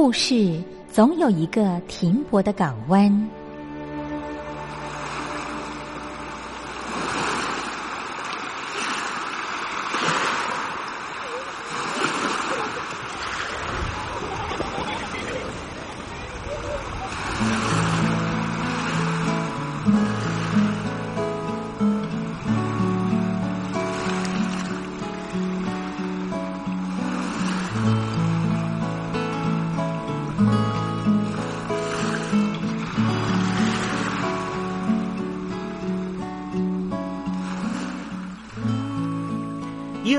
故事总有一个停泊的港湾。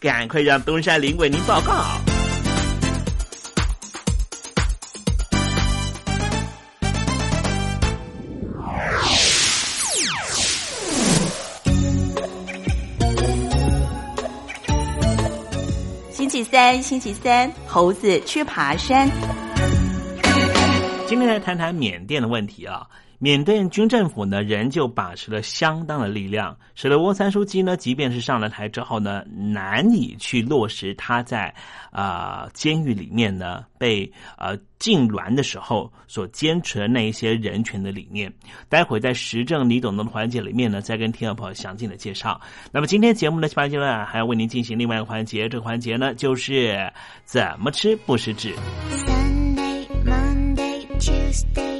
赶快让东山林为您报告。星期三，星期三，猴子去爬山。今天来谈谈缅甸的问题啊。缅甸军政府呢，仍旧把持了相当的力量，使得翁三书记呢，即便是上了台之后呢，难以去落实他在啊监狱里面呢被呃禁挛的时候所坚持的那一些人权的理念。待会在时政你懂的环节里面呢，再跟听众朋友详尽的介绍。那么今天节目的下半阶段还要为您进行另外一个环节，这个环节呢就是怎么吃不食指。Sunday, Monday, Tuesday,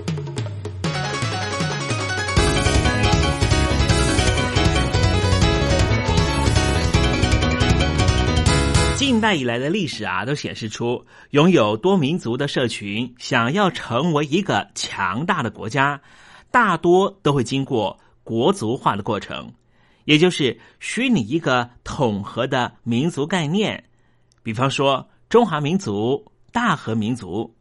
近代以来的历史啊，都显示出拥有多民族的社群想要成为一个强大的国家，大多都会经过国族化的过程，也就是虚拟一个统合的民族概念。比方说中华民族、大和民族，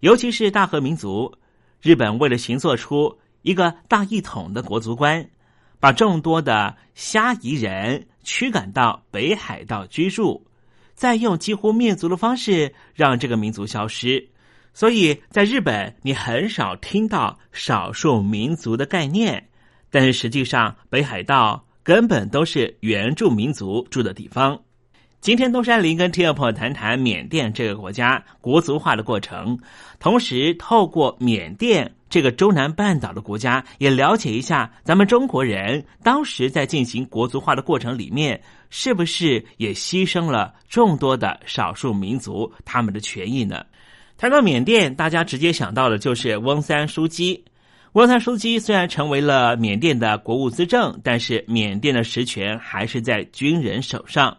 尤其是大和民族，日本为了行做出一个大一统的国族观，把众多的虾夷人驱赶到北海道居住。再用几乎灭族的方式让这个民族消失，所以在日本你很少听到少数民族的概念，但是实际上北海道根本都是原住民族住的地方。今天东山林跟听众朋友谈谈缅甸这个国家国族化的过程，同时透过缅甸这个中南半岛的国家，也了解一下咱们中国人当时在进行国族化的过程里面，是不是也牺牲了众多的少数民族他们的权益呢？谈到缅甸，大家直接想到的就是翁三书记。翁三书记虽然成为了缅甸的国务资政，但是缅甸的实权还是在军人手上。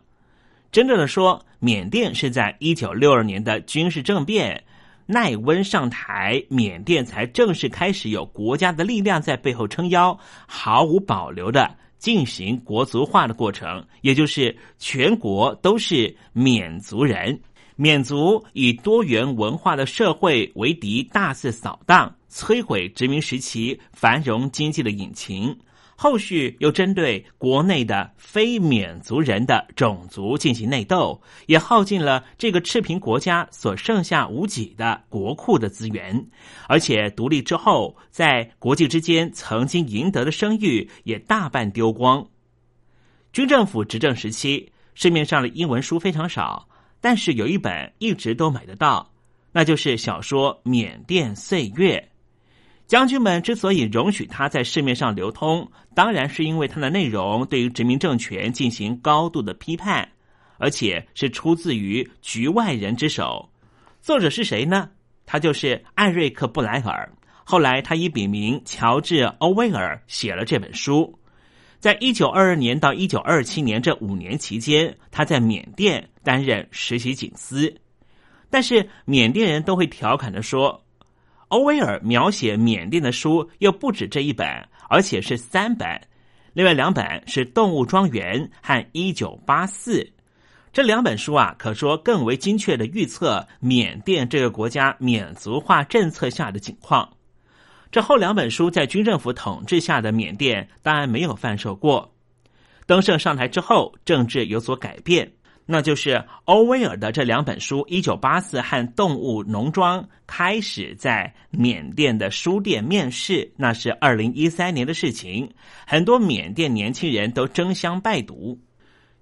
真正的说，缅甸是在一九六二年的军事政变，奈温上台，缅甸才正式开始有国家的力量在背后撑腰，毫无保留的进行国族化的过程，也就是全国都是缅族人。缅族以多元文化的社会为敌，大肆扫荡，摧毁殖民时期繁荣经济的引擎。后续又针对国内的非缅族人的种族进行内斗，也耗尽了这个赤贫国家所剩下无几的国库的资源。而且独立之后，在国际之间曾经赢得的声誉也大半丢光。军政府执政时期，市面上的英文书非常少。但是有一本一直都买得到，那就是小说《缅甸岁月》。将军们之所以容许它在市面上流通，当然是因为它的内容对于殖民政权进行高度的批判，而且是出自于局外人之手。作者是谁呢？他就是艾瑞克·布莱尔。后来他以笔名乔治·欧威尔写了这本书。在一九二二年到一九二七年这五年期间，他在缅甸担任实习警司。但是缅甸人都会调侃的说，欧威尔描写缅甸的书又不止这一本，而且是三本。另外两本是《动物庄园》和《一九八四》。这两本书啊，可说更为精确的预测缅甸这个国家缅族化政策下的情况。这后两本书在军政府统治下的缅甸当然没有贩售过。登盛上台之后，政治有所改变，那就是欧威尔的这两本书《一九八四》和《动物农庄》开始在缅甸的书店面世。那是二零一三年的事情，很多缅甸年轻人都争相拜读。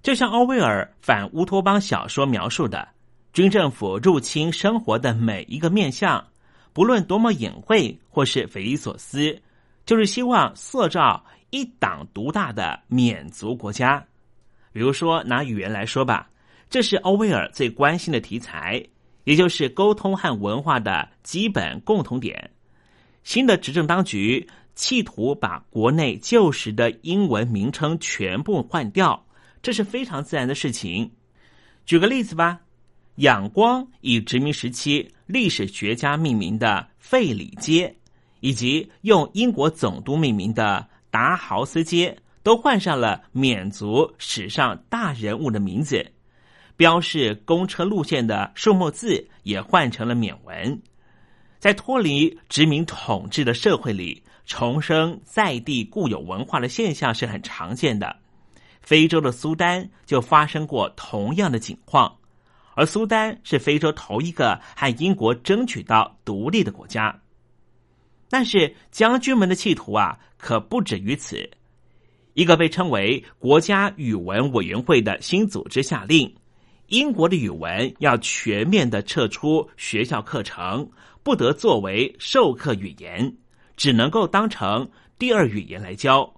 就像欧威尔反乌托邦小说描述的，军政府入侵生活的每一个面相。不论多么隐晦或是匪夷所思，就是希望塑造一党独大的缅族国家。比如说，拿语言来说吧，这是欧威尔最关心的题材，也就是沟通和文化的基本共同点。新的执政当局企图把国内旧时的英文名称全部换掉，这是非常自然的事情。举个例子吧。仰光以殖民时期历史学家命名的费里街，以及用英国总督命名的达豪斯街，都换上了缅族史上大人物的名字。标示公车路线的数目字也换成了缅文。在脱离殖民统治的社会里，重生在地固有文化的现象是很常见的。非洲的苏丹就发生过同样的景况。而苏丹是非洲头一个和英国争取到独立的国家，但是将军们的企图啊，可不止于此。一个被称为国家语文委员会的新组织下令，英国的语文要全面的撤出学校课程，不得作为授课语言，只能够当成第二语言来教。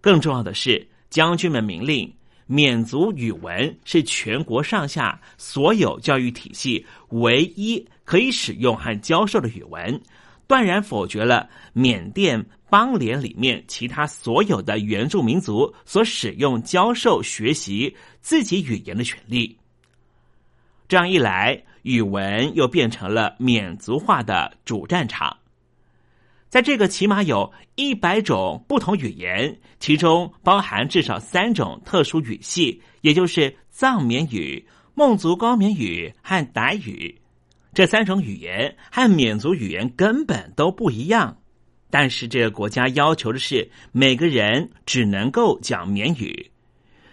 更重要的是，将军们明令。缅族语文是全国上下所有教育体系唯一可以使用和教授的语文，断然否决了缅甸邦联里面其他所有的原住民族所使用、教授、学习自己语言的权利。这样一来，语文又变成了缅族化的主战场。在这个起码有一百种不同语言，其中包含至少三种特殊语系，也就是藏缅语、孟族高棉语和傣语。这三种语言和缅族语言根本都不一样，但是这个国家要求的是每个人只能够讲缅语。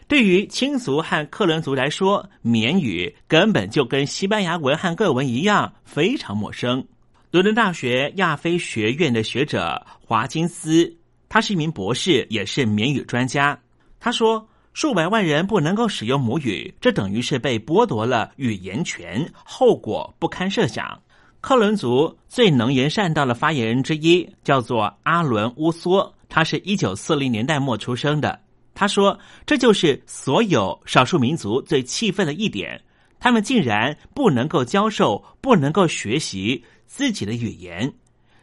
对于亲族和克伦族来说，缅语根本就跟西班牙文和各文一样，非常陌生。伦敦大学亚非学院的学者华金斯，他是一名博士，也是缅语专家。他说：“数百万人不能够使用母语，这等于是被剥夺了语言权，后果不堪设想。”克伦族最能言善道的发言人之一叫做阿伦乌梭，他是一九四零年代末出生的。他说：“这就是所有少数民族最气愤的一点，他们竟然不能够教授，不能够学习自己的语言，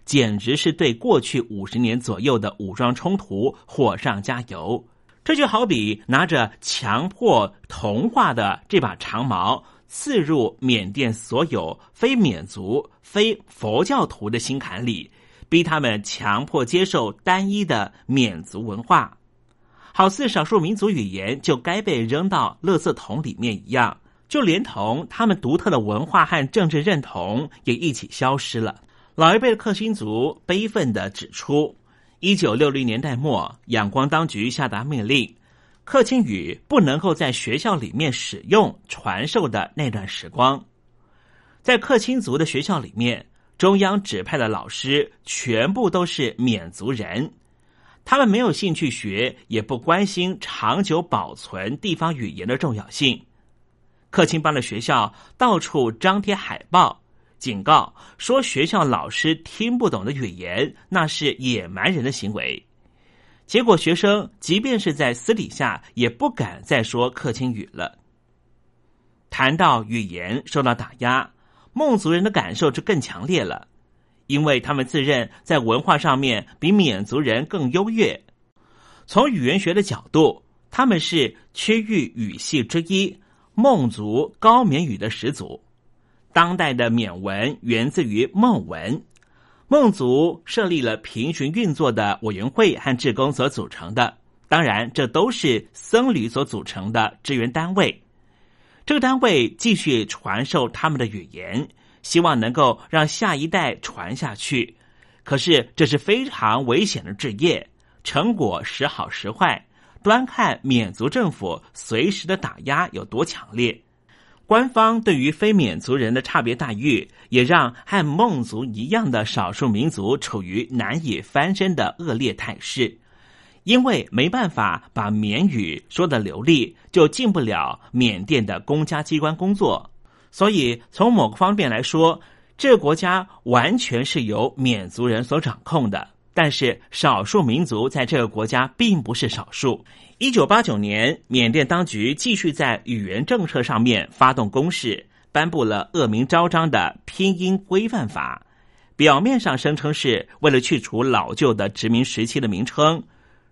简直是对过去五十年左右的武装冲突火上加油。这就好比拿着强迫同化的这把长矛，刺入缅甸所有非缅族、非佛教徒的心坎里，逼他们强迫接受单一的缅族文化。”好似少数民族语言就该被扔到垃圾桶里面一样，就连同他们独特的文化和政治认同也一起消失了。老一辈的克钦族悲愤的指出，一九六零年代末，仰光当局下达命令，克钦语不能够在学校里面使用传授的那段时光，在克钦族的学校里面，中央指派的老师全部都是缅族人。他们没有兴趣学，也不关心长久保存地方语言的重要性。克钦邦的学校到处张贴海报，警告说学校老师听不懂的语言，那是野蛮人的行为。结果学生即便是在私底下，也不敢再说克钦语了。谈到语言受到打压，孟族人的感受就更强烈了。因为他们自认在文化上面比缅族人更优越，从语言学的角度，他们是区域语系之一——孟族高缅语的始祖。当代的缅文源自于孟文，孟族设立了平行运作的委员会和职工所组成的，当然这都是僧侣所组成的支援单位。这个单位继续传授他们的语言。希望能够让下一代传下去，可是这是非常危险的职业，成果时好时坏，端看缅族政府随时的打压有多强烈。官方对于非缅族人的差别待遇，也让和孟族一样的少数民族处于难以翻身的恶劣态势，因为没办法把缅语说的流利，就进不了缅甸的公家机关工作。所以，从某个方面来说，这个国家完全是由缅族人所掌控的。但是，少数民族在这个国家并不是少数。一九八九年，缅甸当局继续在语言政策上面发动攻势，颁布了恶名昭彰的拼音规范法。表面上声称是为了去除老旧的殖民时期的名称，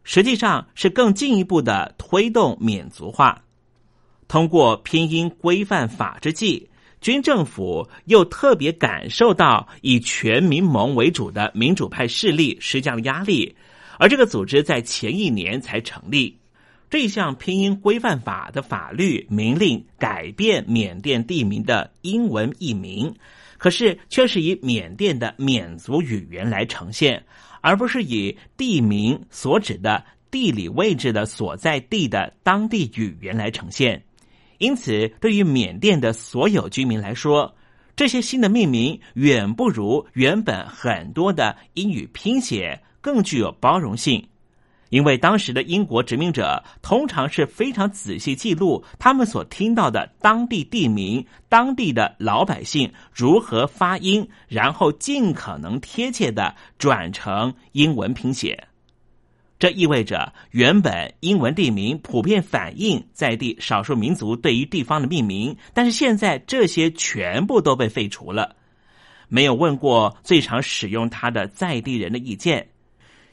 实际上是更进一步的推动缅族化。通过拼音规范法之际。军政府又特别感受到以全民盟为主的民主派势力施加的压力，而这个组织在前一年才成立。这项拼音规范法的法律明令改变缅甸地名的英文译名，可是却是以缅甸的缅族语言来呈现，而不是以地名所指的地理位置的所在地的当地语言来呈现。因此，对于缅甸的所有居民来说，这些新的命名远不如原本很多的英语拼写更具有包容性。因为当时的英国殖民者通常是非常仔细记录他们所听到的当地地名、当地的老百姓如何发音，然后尽可能贴切的转成英文拼写。这意味着，原本英文地名普遍反映在地少数民族对于地方的命名，但是现在这些全部都被废除了，没有问过最常使用它的在地人的意见。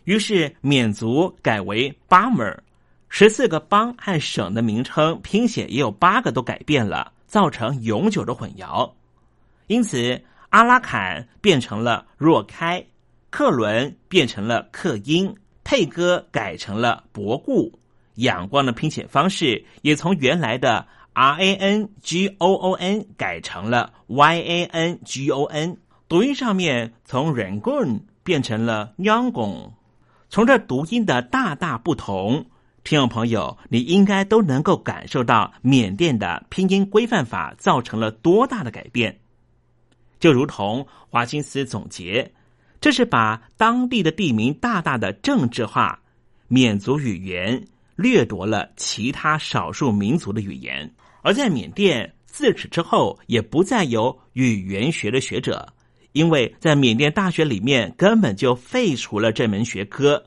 于是缅族改为巴门，十四个邦和省的名称拼写也有八个都改变了，造成永久的混淆。因此，阿拉坎变成了若开，克伦变成了克英。配歌改成了博固，仰光的拼写方式也从原来的 R A N G O O N 改成了 Y A N G O N，读音上面从 Rangoon 变成了 Yangon。从这读音的大大不同，听众朋友，你应该都能够感受到缅甸的拼音规范法造成了多大的改变。就如同华金斯总结。这是把当地的地名大大的政治化，缅族语言掠夺了其他少数民族的语言，而在缅甸自此之后也不再有语言学的学者，因为在缅甸大学里面根本就废除了这门学科。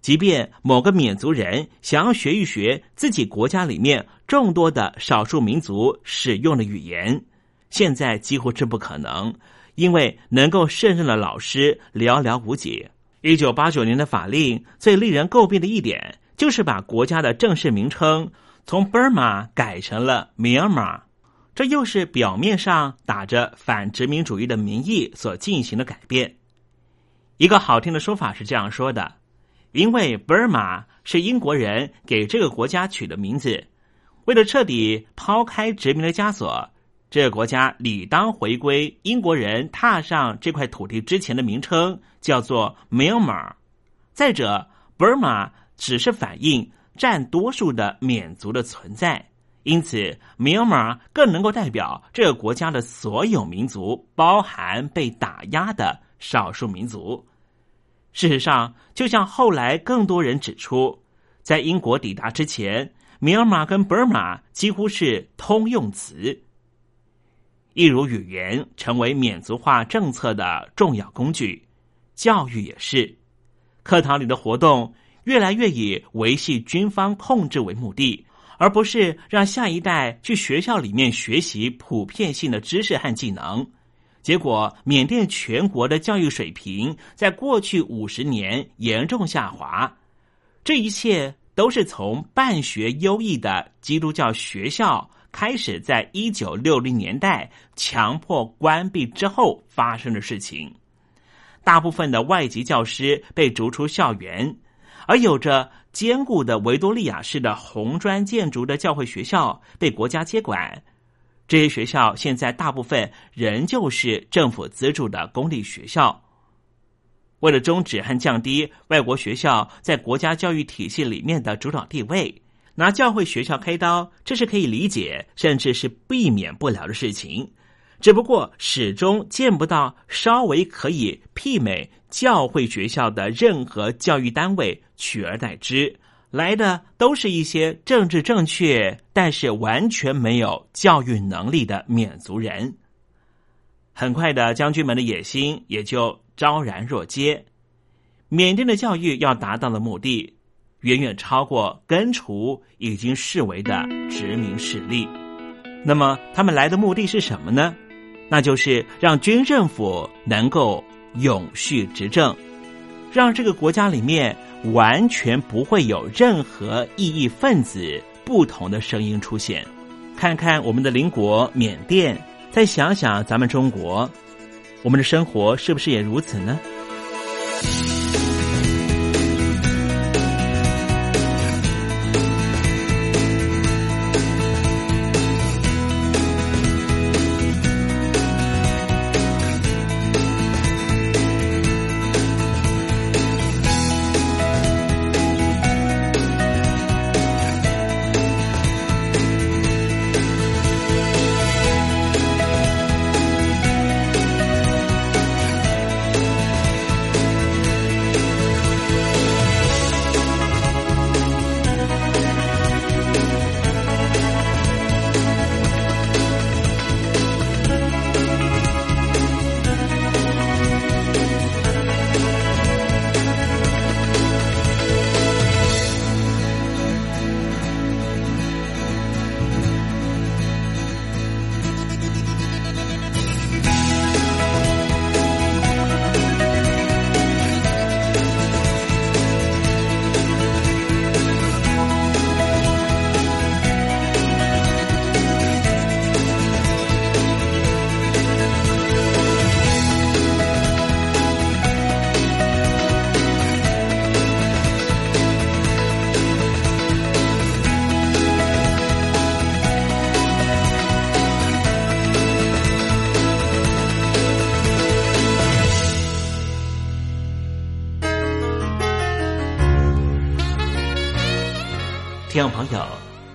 即便某个缅族人想要学一学自己国家里面众多的少数民族使用的语言，现在几乎是不可能，因为能够胜任的老师寥寥无几。一九八九年的法令最令人诟病的一点，就是把国家的正式名称从 Burma 改成了 Myanmar，这又是表面上打着反殖民主义的名义所进行的改变。一个好听的说法是这样说的。因为 Burma 是英国人给这个国家取的名字，为了彻底抛开殖民的枷锁，这个国家理当回归英国人踏上这块土地之前的名称，叫做 Myanmar。再者，Burma 只是反映占多数的缅族的存在，因此 Myanmar 更能够代表这个国家的所有民族，包含被打压的少数民族。事实上，就像后来更多人指出，在英国抵达之前，米尔马跟 Burma 几乎是通用词。一如语言成为缅族化政策的重要工具，教育也是。课堂里的活动越来越以维系军方控制为目的，而不是让下一代去学校里面学习普遍性的知识和技能。结果，缅甸全国的教育水平在过去五十年严重下滑。这一切都是从办学优异的基督教学校开始，在一九六零年代强迫关闭之后发生的事情。大部分的外籍教师被逐出校园，而有着坚固的维多利亚式的红砖建筑的教会学校被国家接管。这些学校现在大部分仍旧是政府资助的公立学校。为了终止和降低外国学校在国家教育体系里面的主导地位，拿教会学校开刀，这是可以理解，甚至是避免不了的事情。只不过始终见不到稍微可以媲美教会学校的任何教育单位取而代之。来的都是一些政治正确，但是完全没有教育能力的缅族人。很快的，将军们的野心也就昭然若揭。缅甸的教育要达到的目的，远远超过根除已经视为的殖民势力。那么，他们来的目的是什么呢？那就是让军政府能够永续执政，让这个国家里面。完全不会有任何异议分子不同的声音出现。看看我们的邻国缅甸，再想想咱们中国，我们的生活是不是也如此呢？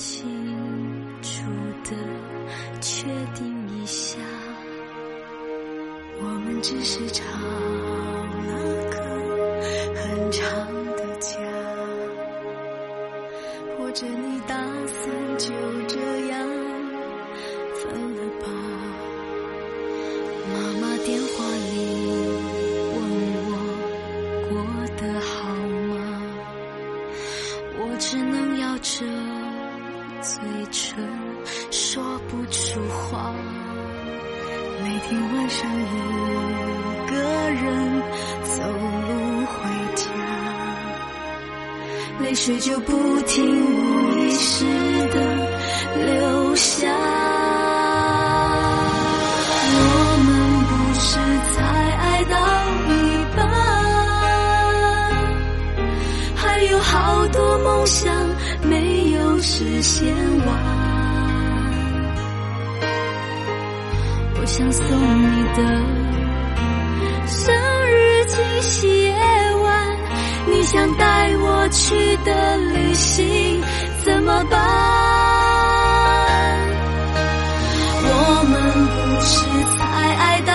清楚的确定一下，我们只是吵想带我去的旅行怎么办？我们不是才爱到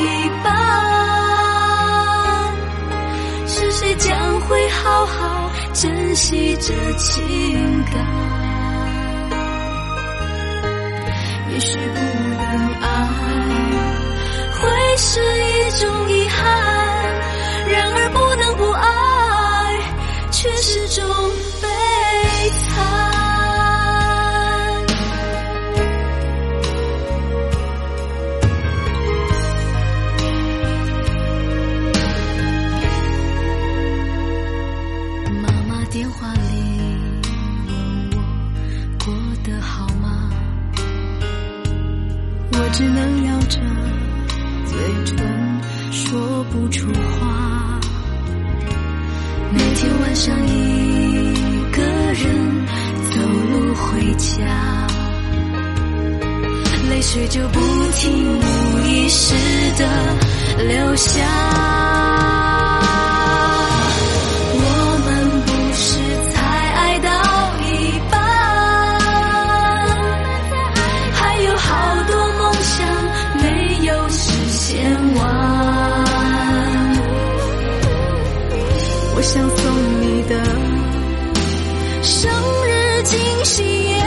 一半，是谁将会好好珍惜这情感？也许不能爱，会是一种遗憾；然而水就不停无意识的留下。我们不是才爱到一半，还有好多梦想没有实现完。我想送你的生日惊喜夜，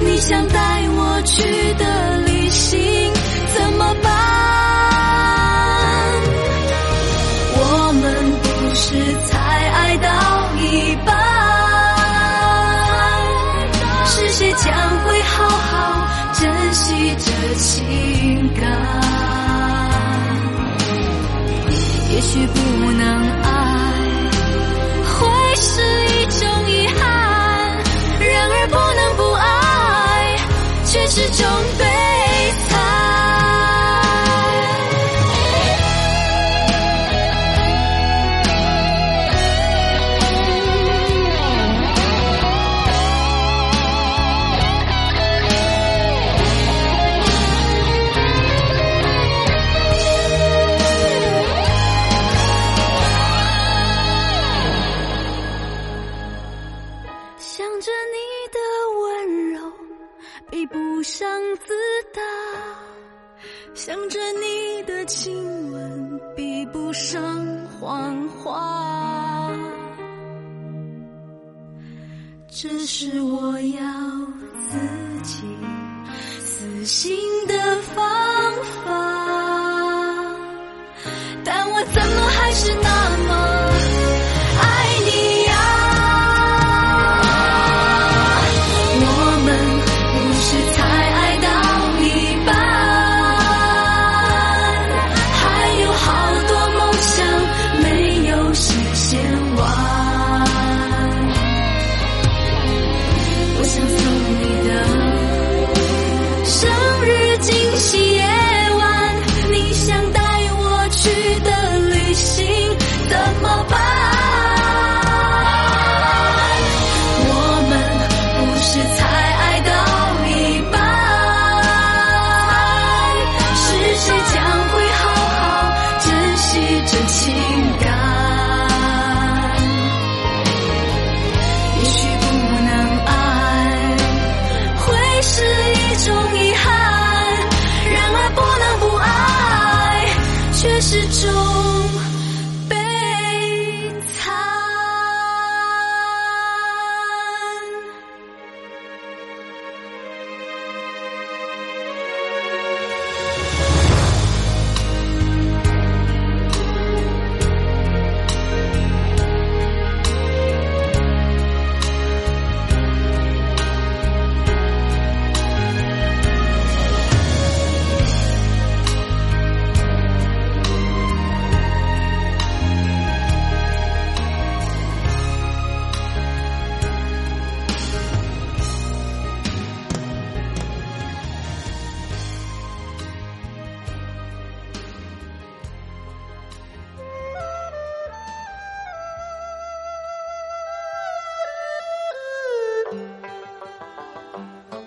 你想带我去的旅行怎么办？我们不是才爱到一半，是谁将会好好珍惜这情感？也许不能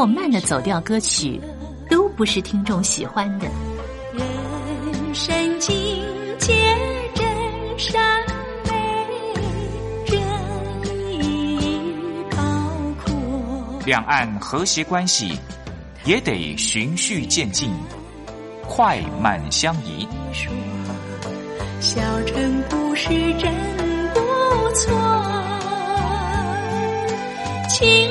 或慢的走调歌曲，都不是听众喜欢的。人生境界真善美，真意高阔。两岸和谐关系也得循序渐进，快慢相宜。小城故事真不错，亲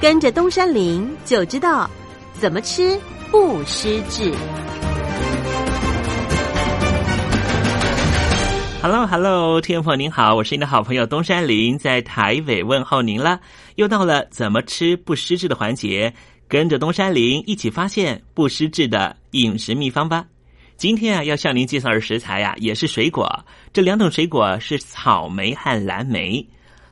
跟着东山林就知道怎么吃不失智。Hello，Hello，听众朋友您好，我是您的好朋友东山林，在台北问候您了。又到了怎么吃不失智的环节，跟着东山林一起发现不失智的饮食秘方吧。今天啊，要向您介绍的食材呀、也是水果，这两种水果是草莓和蓝莓。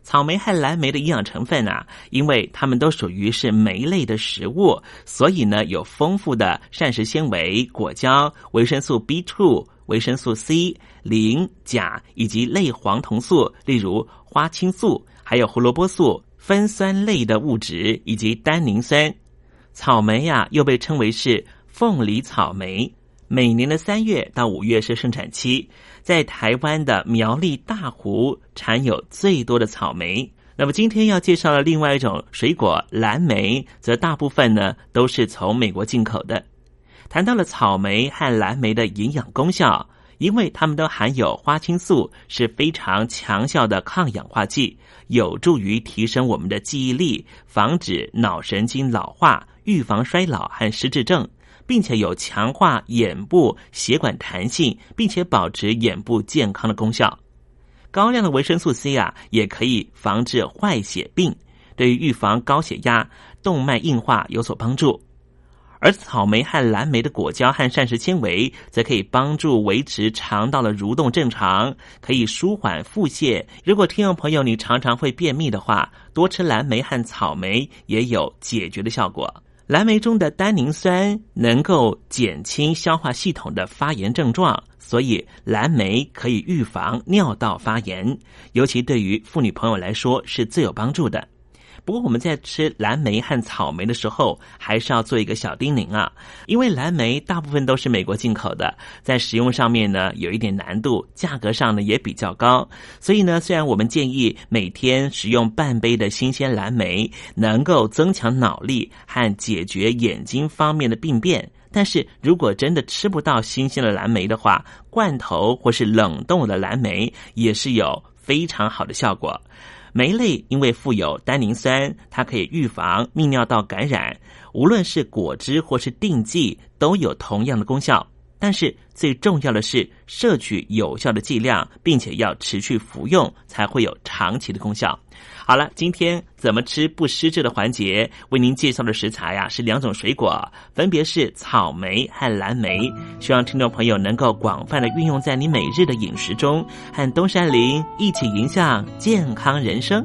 草莓和蓝莓的营养成分啊，因为它们都属于是莓类的食物，所以呢有丰富的膳食纤维、果胶、维生素 B2、维生素 C、磷、钾以及类黄酮素，例如花青素，还有胡萝卜素、酚酸类的物质以及单宁酸。草莓呀、又被称为是凤梨草莓。每年的三月到五月是盛产期，在台湾的苗栗大湖产有最多的草莓。那么今天要介绍的另外一种水果蓝莓，则大部分呢都是从美国进口的。谈到了草莓和蓝莓的营养功效，因为它们都含有花青素，是非常强效的抗氧化剂，有助于提升我们的记忆力，防止脑神经老化，预防衰老和失智症。并且有强化眼部血管弹性，并且保持眼部健康的功效。高量的维生素 C 啊，也可以防治坏血病，对于预防高血压、动脉硬化有所帮助。而草莓和蓝莓的果胶和膳食纤维，则可以帮助维持肠道的蠕动正常，可以舒缓腹泻。如果听众朋友你常常会便秘的话，多吃蓝莓和草莓也有解决的效果。蓝莓中的单宁酸能够减轻消化系统的发炎症状，所以蓝莓可以预防尿道发炎，尤其对于妇女朋友来说是最有帮助的。不过我们在吃蓝莓和草莓的时候，还是要做一个小叮咛啊，因为蓝莓大部分都是美国进口的，在使用上面呢有一点难度，价格上呢也比较高，所以呢，虽然我们建议每天食用半杯的新鲜蓝莓，能够增强脑力和解决眼睛方面的病变。但是如果真的吃不到新鲜的蓝莓的话，罐头或是冷冻的蓝莓也是有非常好的效果。酶类因为富有单宁酸，它可以预防泌尿道感染。无论是果汁或是定剂，都有同样的功效。但是最重要的是摄取有效的剂量，并且要持续服用，才会有长期的功效。好了，今天怎么吃不失智的环节，为您介绍的食材呀、是两种水果，分别是草莓和蓝莓。希望听众朋友能够广泛的运用在你每日的饮食中，和东山林一起迎向健康人生。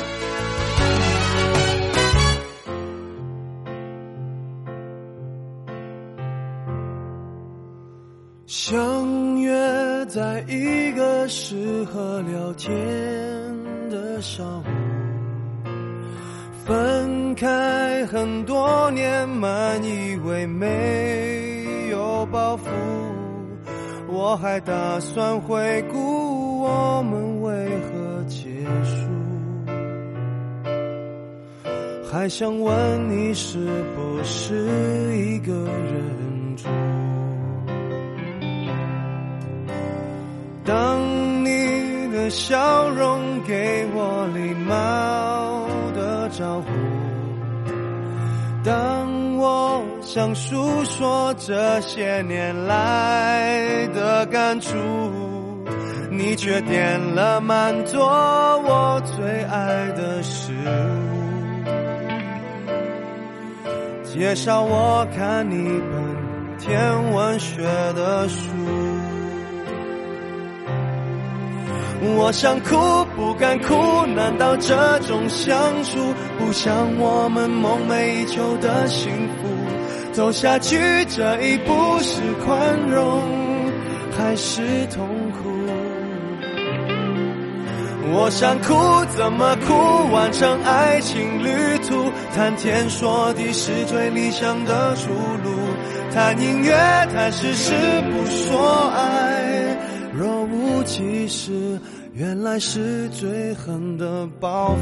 在一个适合聊天的上午，分开很多年，满以为没有包袱。我还打算回顾我们为何结束，还想问你是不是一个人住。当你的笑容给我礼貌的招呼，当我想诉说这些年来的感触，你却点了满桌我最爱的食物，介绍我看一本天文学的书。我想哭不敢哭，难道这种相处不像我们梦寐以求的幸福？走下去这一步是宽容还是痛苦？我想哭怎么哭？完成爱情旅途，谈天说地是最理想的出路。谈音乐，谈事实，不说爱。若无其事，原来是最狠的报复。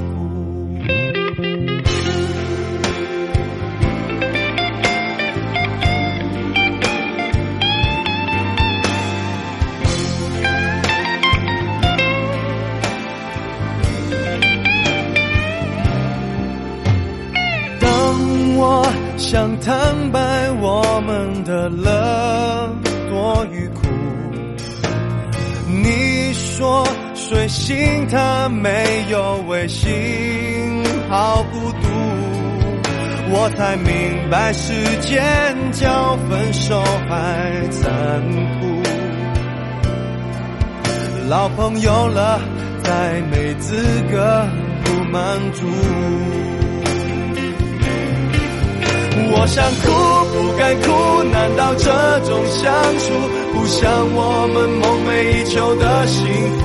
当我想坦白我们的乐说睡醒他没有微信，好孤独。我才明白时间叫分手还残酷。老朋友了，再没资格不满足。我想哭不敢哭，难道这种相处不像我们梦寐以求的幸福？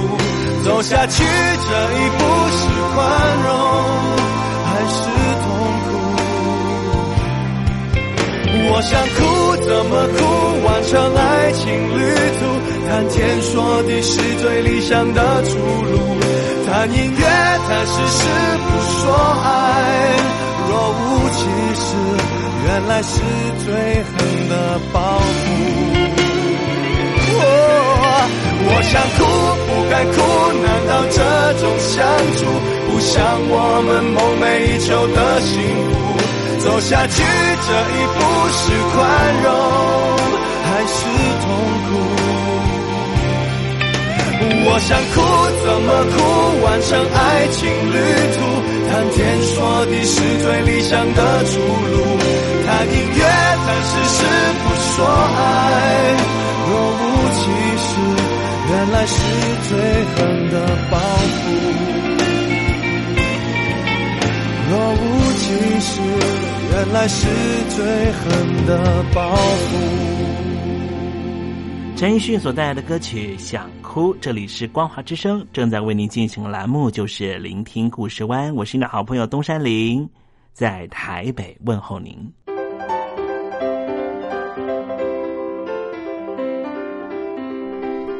走下去这一步是宽容还是痛苦？我想哭怎么哭？完成爱情旅途，谈天说地是最理想的出路。谈音乐，谈事实，不说爱，若无其事。原来是最狠的报复。我想哭不敢哭，难道这种相处不像我们梦寐以求的幸福？走下去这一步是宽容还是痛苦？我想哭怎么哭？完成爱情旅途，谈天说地是最理想的出路。谈音乐，谈事实，不说爱。是最狠的报复。若无其事，原来是最狠的报复。陈奕迅所带来的歌曲《想哭》，这里是光华之声，正在为您进行栏目就是《聆听故事湾》，我是你的好朋友东山林，在台北问候您。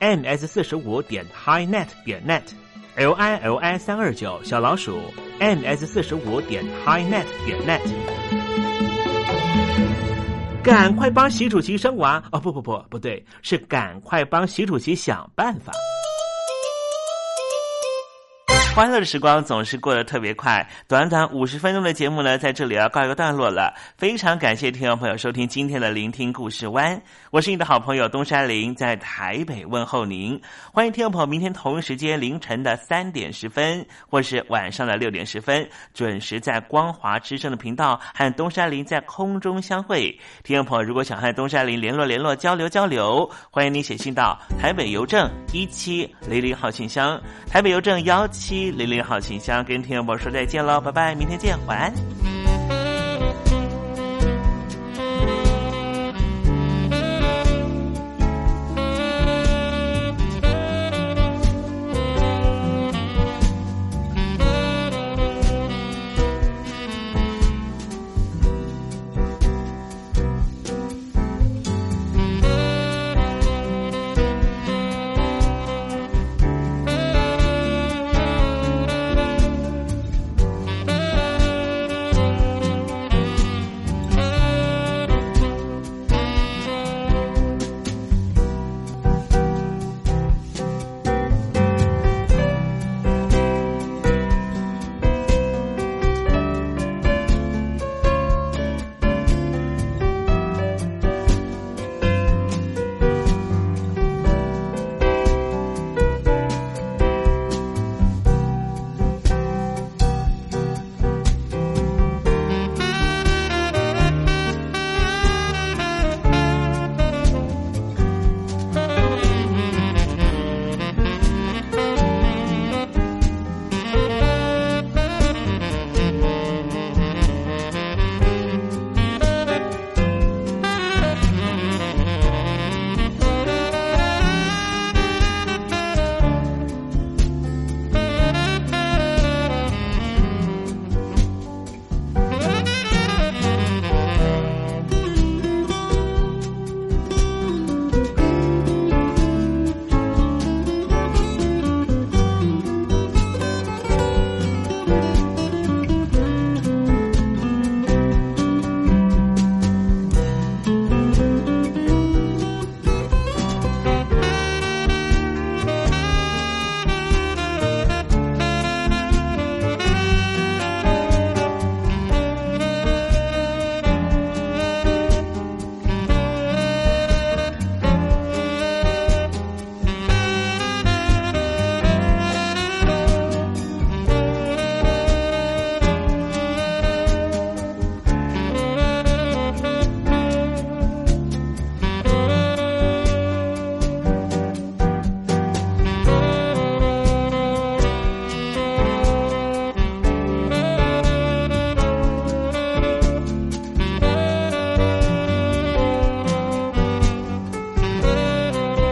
Ms 四十五点 highnet 点 net，l i l i 三二九小老鼠 ms 四十五点 highnet 点 net，赶快帮习主席生娃哦！不不不，不对，是赶快帮习主席想办法。欢乐的时光总是过得特别快，短短五十分钟的节目呢，在这里要告一个段落了。非常感谢听众朋友收听今天的聆听故事湾，我是你的好朋友东山林，在台北问候您。欢迎听众朋友明天同一时间凌晨的三点十分，或是晚上的六点十分，准时在光华之声的频道和东山林在空中相会。听众朋友如果想和东山林联络联络、交流交流，欢迎你写信到台北邮政一七零零号信箱，台北邮政幺七。零零好信箱，跟天佑我说再见喽，拜拜，明天见，晚安。